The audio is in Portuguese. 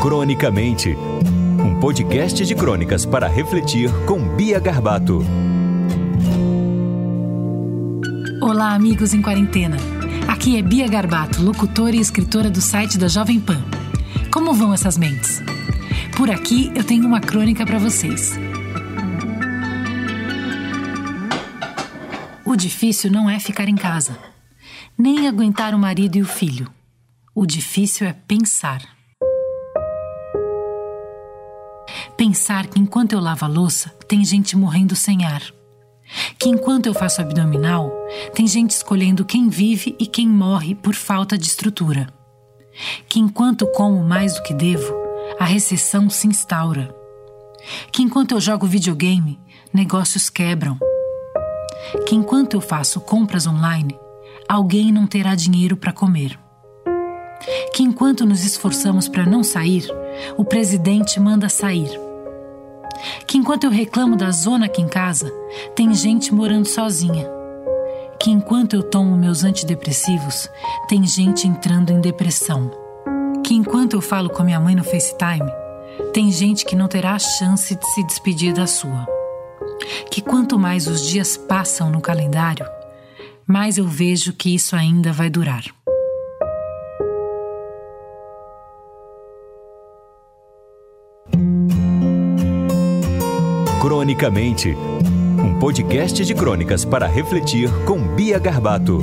Cronicamente, um podcast de crônicas para refletir com Bia Garbato. Olá, amigos em quarentena. Aqui é Bia Garbato, locutora e escritora do site da Jovem Pan. Como vão essas mentes? Por aqui eu tenho uma crônica para vocês. O difícil não é ficar em casa, nem aguentar o marido e o filho. O difícil é pensar. Pensar que enquanto eu lavo a louça, tem gente morrendo sem ar. Que enquanto eu faço abdominal, tem gente escolhendo quem vive e quem morre por falta de estrutura. Que enquanto como mais do que devo, a recessão se instaura. Que enquanto eu jogo videogame, negócios quebram. Que enquanto eu faço compras online, alguém não terá dinheiro para comer. Que enquanto nos esforçamos para não sair, o presidente manda sair que enquanto eu reclamo da zona aqui em casa, tem gente morando sozinha. Que enquanto eu tomo meus antidepressivos, tem gente entrando em depressão. Que enquanto eu falo com minha mãe no FaceTime, tem gente que não terá a chance de se despedir da sua. Que quanto mais os dias passam no calendário, mais eu vejo que isso ainda vai durar. Cronicamente, um podcast de crônicas para refletir com Bia Garbato.